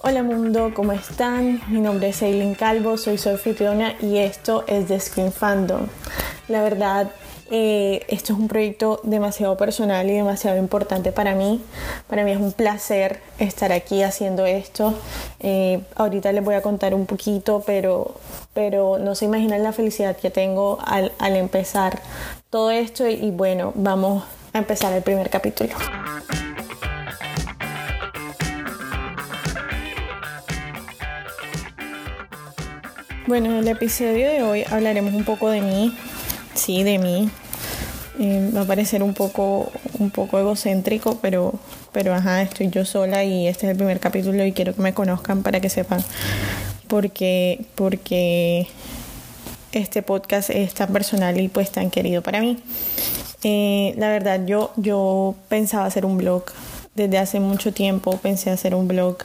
Hola mundo, ¿cómo están? Mi nombre es Eileen Calvo, soy su y esto es The Screen Fandom. La verdad, eh, esto es un proyecto demasiado personal y demasiado importante para mí. Para mí es un placer estar aquí haciendo esto. Eh, ahorita les voy a contar un poquito, pero, pero no se imaginan la felicidad que tengo al, al empezar todo esto y bueno, vamos a empezar el primer capítulo. Bueno, en el episodio de hoy hablaremos un poco de mí, sí, de mí. Eh, va a parecer un poco, un poco egocéntrico, pero, pero ajá, estoy yo sola y este es el primer capítulo y quiero que me conozcan para que sepan porque, porque este podcast es tan personal y pues tan querido para mí. Eh, la verdad, yo, yo pensaba hacer un blog desde hace mucho tiempo, pensé hacer un blog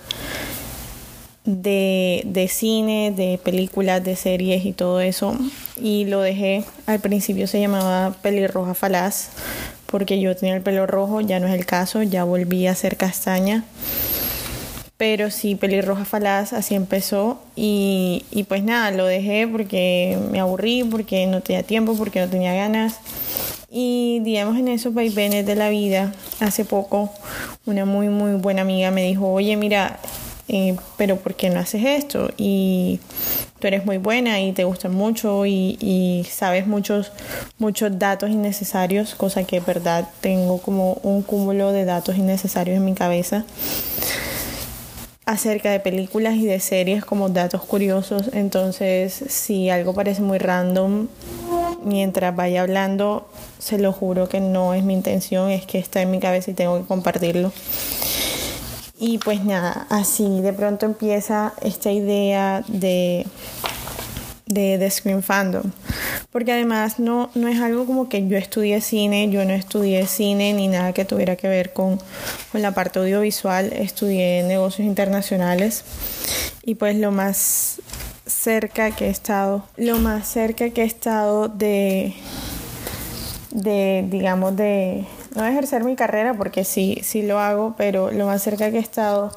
de, de, cine, de películas, de series y todo eso. Y lo dejé, al principio se llamaba Pelirroja Falaz, porque yo tenía el pelo rojo, ya no es el caso, ya volví a ser castaña. Pero sí, Pelirroja Falaz, así empezó. Y, y pues nada, lo dejé porque me aburrí, porque no tenía tiempo, porque no tenía ganas. Y digamos en esos vaivenes de la vida, hace poco una muy muy buena amiga me dijo, oye mira, eh, pero ¿por qué no haces esto? Y tú eres muy buena y te gusta mucho y, y, sabes muchos, muchos datos innecesarios, cosa que verdad tengo como un cúmulo de datos innecesarios en mi cabeza acerca de películas y de series como datos curiosos. Entonces, si algo parece muy random, mientras vaya hablando, se lo juro que no es mi intención, es que está en mi cabeza y tengo que compartirlo. Y pues nada, así de pronto empieza esta idea de, de, Screen Fandom. Porque además no, no es algo como que yo estudié cine, yo no estudié cine ni nada que tuviera que ver con, con la parte audiovisual, estudié negocios internacionales. Y pues lo más cerca que he estado, lo más cerca que he estado de, de digamos, de no ejercer mi carrera porque sí, sí lo hago, pero lo más cerca que he estado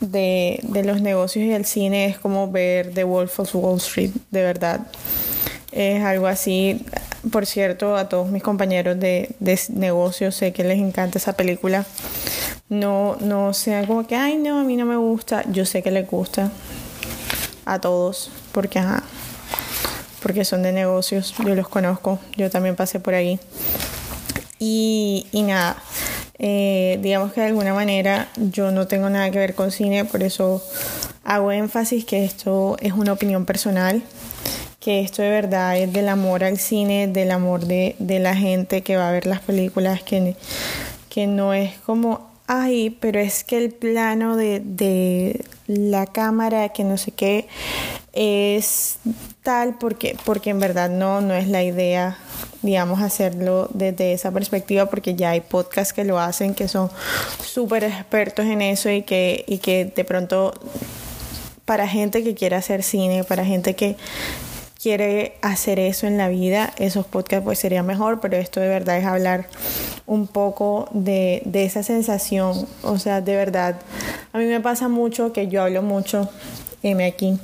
de, de los negocios y el cine es como ver The Wolf of Wall Street, de verdad. Es algo así, por cierto, a todos mis compañeros de, de negocios sé que les encanta esa película. No, no sea como que, ay, no, a mí no me gusta. Yo sé que les gusta a todos, porque, ajá, porque son de negocios, yo los conozco, yo también pasé por ahí. Y, y nada, eh, digamos que de alguna manera yo no tengo nada que ver con cine, por eso hago énfasis que esto es una opinión personal, que esto de verdad es del amor al cine, del amor de, de la gente que va a ver las películas, que, que no es como, ay, pero es que el plano de, de la cámara, que no sé qué, es tal porque, porque en verdad no, no es la idea digamos, hacerlo desde esa perspectiva porque ya hay podcasts que lo hacen, que son súper expertos en eso y que, y que de pronto para gente que quiere hacer cine, para gente que quiere hacer eso en la vida, esos podcasts pues sería mejor, pero esto de verdad es hablar un poco de, de esa sensación, o sea, de verdad, a mí me pasa mucho que yo hablo mucho, M aquí,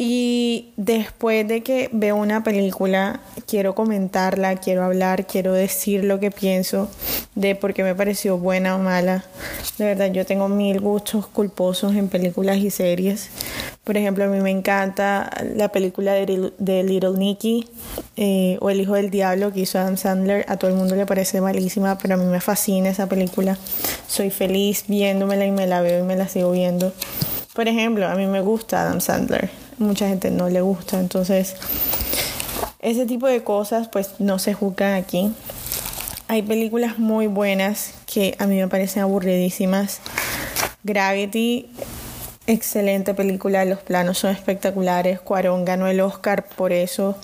y después de que veo una película, quiero comentarla, quiero hablar, quiero decir lo que pienso de por qué me pareció buena o mala. De verdad, yo tengo mil gustos culposos en películas y series. Por ejemplo, a mí me encanta la película de, Little Nicky eh, o El Hijo del Diablo que hizo Adam Sandler. A todo el mundo le parece malísima, pero a mí me fascina esa película. Soy feliz viéndomela y me la veo y me la sigo viendo. Por ejemplo, a mí me gusta Adam Sandler mucha gente no le gusta. Entonces, ese tipo de cosas pues no se juzgan aquí. Hay películas muy buenas que a mí me parecen aburridísimas. Gravity, excelente película, los planos son espectaculares. Cuarón ganó el Oscar por eso,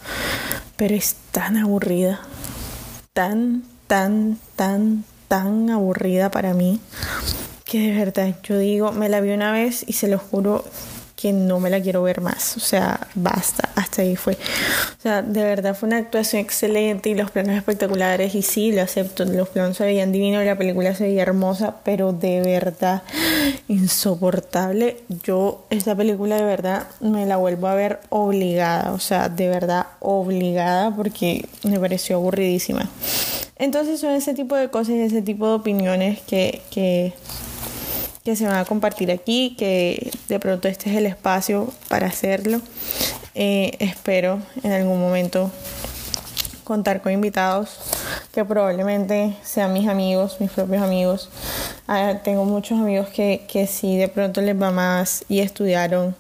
pero es tan aburrida. Tan, tan, tan, tan aburrida para mí que de verdad yo digo, me la vi una vez y se lo juro que no me la quiero ver más. O sea, basta, hasta ahí fue. O sea, de verdad fue una actuación excelente y los planos espectaculares y sí, lo acepto, los planos se veían divinos, la película se veía hermosa, pero de verdad insoportable. Yo esta película de verdad me la vuelvo a ver obligada, o sea, de verdad obligada porque me pareció aburridísima. Entonces son ese tipo de cosas y ese tipo de opiniones que, que, que se van a compartir aquí, que de pronto este es el espacio para hacerlo. Eh, espero en algún momento contar con invitados que probablemente sean mis amigos, mis propios amigos. Ah, tengo muchos amigos que, que sí de pronto les va más y estudiaron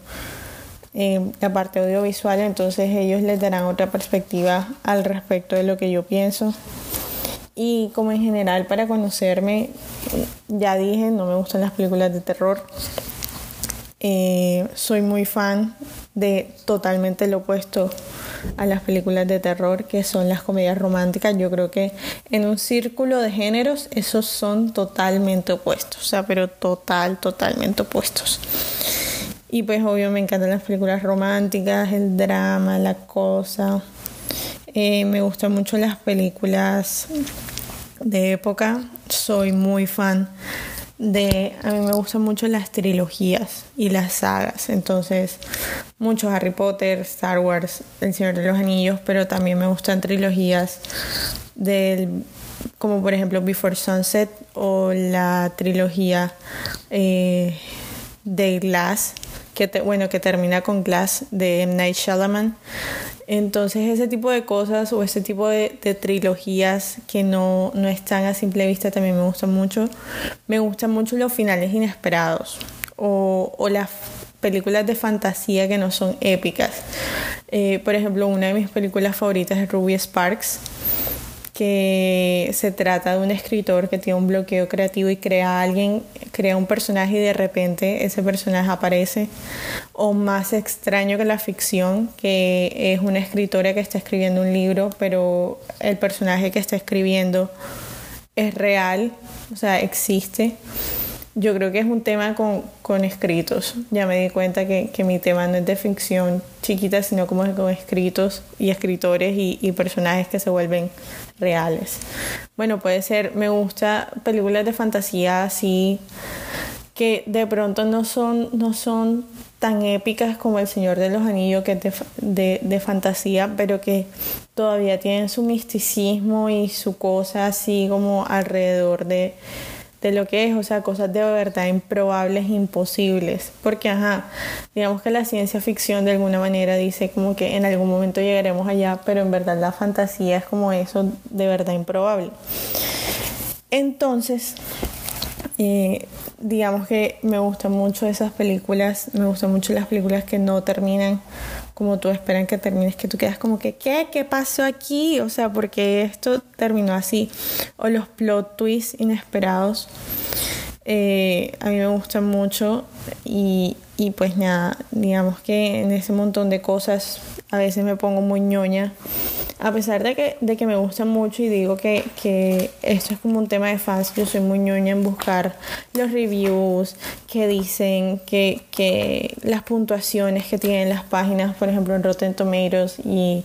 eh, la parte audiovisual, entonces ellos les darán otra perspectiva al respecto de lo que yo pienso. Y como en general para conocerme, ya dije, no me gustan las películas de terror. Eh, soy muy fan de totalmente lo opuesto a las películas de terror, que son las comedias románticas. Yo creo que en un círculo de géneros esos son totalmente opuestos, o sea, pero total, totalmente opuestos. Y pues obvio me encantan las películas románticas, el drama, la cosa. Eh, me gustan mucho las películas de época. Soy muy fan de... A mí me gustan mucho las trilogías y las sagas. Entonces, mucho Harry Potter, Star Wars, El Señor de los Anillos, pero también me gustan trilogías del como por ejemplo Before Sunset o la trilogía eh, de Glass que bueno que termina con Glass de M. Night Shyamalan entonces ese tipo de cosas o ese tipo de, trilogías que no, no, están a simple vista también me gustan mucho. Me gustan mucho los finales inesperados o, o las películas de fantasía que no son épicas. Eh, por ejemplo, una de mis películas favoritas es Ruby Sparks que se trata de un escritor que tiene un bloqueo creativo y crea a alguien, crea un personaje y de repente ese personaje aparece. O más extraño que la ficción, que es una escritora que está escribiendo un libro, pero el personaje que está escribiendo es real, o sea, existe. Yo creo que es un tema con, con escritos. Ya me di cuenta que, que, mi tema no es de ficción chiquita, sino como con escritos y escritores y, y personajes que se vuelven reales. Bueno, puede ser, me gusta películas de fantasía así que de pronto no son, no son tan épicas como El Señor de los Anillos, que es de, de, fantasía, pero que todavía tienen su misticismo y su cosa así como alrededor de, de lo que es, o sea, cosas de verdad improbables, imposibles, porque, ajá, digamos que la ciencia ficción de alguna manera dice como que en algún momento llegaremos allá, pero en verdad la fantasía es como eso de verdad improbable. Entonces, eh, digamos que me gustan mucho esas películas, me gustan mucho las películas que no terminan como tú esperan que termines, que tú quedas como que, ¿qué? ¿Qué pasó aquí? O sea, porque esto terminó así. O los plot twists inesperados. Eh, a mí me gustan mucho y, y pues nada, digamos que en ese montón de cosas a veces me pongo muy ñoña a pesar de que, de que me gusta mucho y digo que, que esto es como un tema de fans, yo soy muy ñoña en buscar los reviews que dicen que, que las puntuaciones que tienen las páginas, por ejemplo en Rotten Tomatoes y,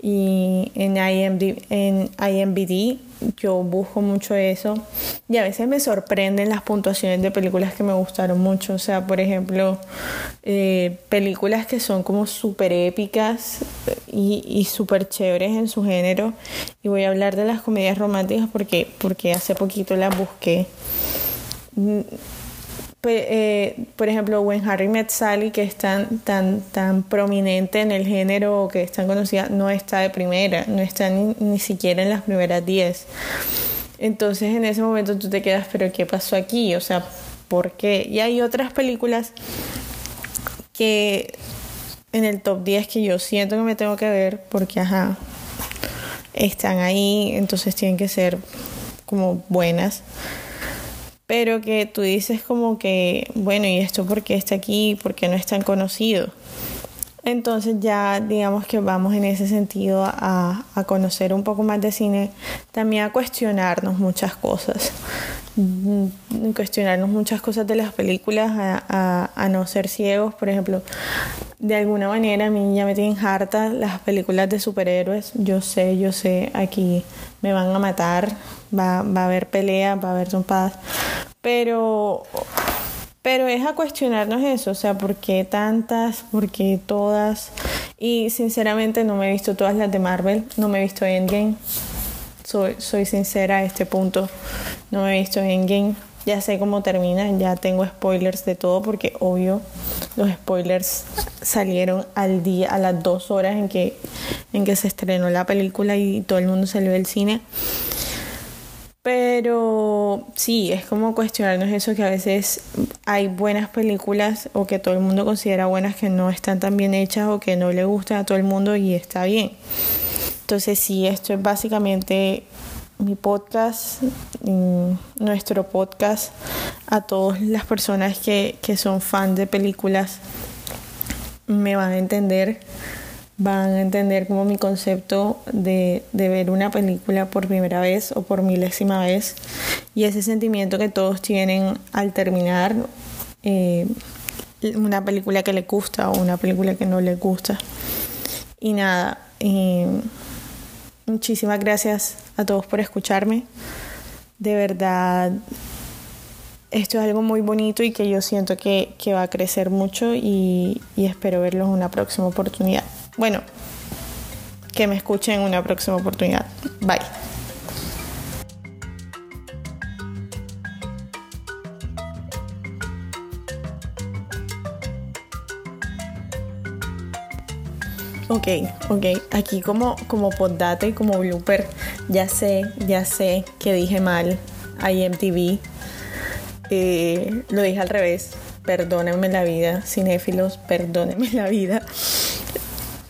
y en, IMD, en IMBD yo busco mucho eso y a veces me sorprenden las puntuaciones de películas que me gustaron mucho. O sea, por ejemplo, eh, películas que son como súper épicas y, y súper chéveres en su género. Y voy a hablar de las comedias románticas porque, porque hace poquito las busqué. Eh, por ejemplo, When Harry Met Sally, que es tan, tan, tan prominente en el género, que es tan conocida, no está de primera, no está ni, ni siquiera en las primeras 10. Entonces en ese momento tú te quedas, pero ¿qué pasó aquí? O sea, ¿por qué? Y hay otras películas que en el top 10 que yo siento que me tengo que ver porque, ajá, están ahí, entonces tienen que ser como buenas pero que tú dices como que, bueno, ¿y esto por qué está aquí? ¿Por qué no es tan conocido? Entonces ya digamos que vamos en ese sentido a, a, conocer un poco más de cine, también a cuestionarnos muchas cosas. mm, cuestionarnos muchas cosas de las películas, a, a, no ser ciegos, por ejemplo. De alguna manera a mí ya me tienen harta las películas de superhéroes. Yo sé, yo sé, aquí me van a matar, va, va a haber peleas, va a haber trompadas. Pero pero es a cuestionarnos eso, o sea, ¿por qué tantas? ¿Por qué todas? Y sinceramente no me he visto todas las de Marvel, no me he visto Endgame. Soy, soy sincera a este punto, no me he visto Endgame. Ya sé cómo termina, ya tengo spoilers de todo porque obvio los spoilers salieron al día, a las dos horas en que, en que se estrenó la película y todo el mundo salió del cine. Pero sí, es como cuestionarnos eso que a veces hay buenas películas o que todo el mundo considera buenas que no están tan bien hechas o que no le gustan a todo el mundo y está bien. Entonces sí, esto es básicamente mi podcast, mm, nuestro podcast a todas las personas que, que son fans de películas me van a entender van a entender como mi concepto de, ver una película por primera vez o por milésima vez y ese sentimiento que todos tienen al terminar eh, una película que le gusta o una película que no le gusta. Y nada, eh, muchísimas gracias a todos por escucharme. De verdad, esto es algo muy bonito y que yo siento que, va a crecer mucho y, y espero verlos en una próxima oportunidad. Bueno, que me escuchen en una próxima oportunidad. Bye. Ok, ok. Aquí como, como y como blooper, ya sé, ya sé que dije mal IMTV. Eh, lo dije al revés. Perdónenme la vida, cinéfilos, perdónenme la vida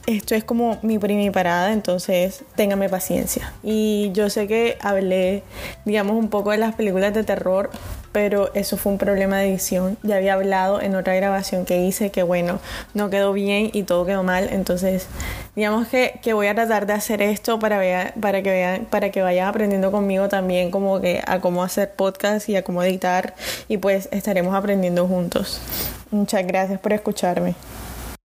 esto es como mi primera parada, entonces téngame paciencia. Y yo sé que hablé, digamos, un poco de las películas de terror, pero eso fue un problema de edición. Ya había hablado en otra grabación que hice que, bueno, no quedó bien y todo quedó mal. Entonces, digamos que, que voy a tratar de hacer esto para, para, que vean, para que vayan aprendiendo conmigo también como que a cómo hacer podcast y a cómo editar y pues estaremos aprendiendo juntos. Muchas gracias por escucharme.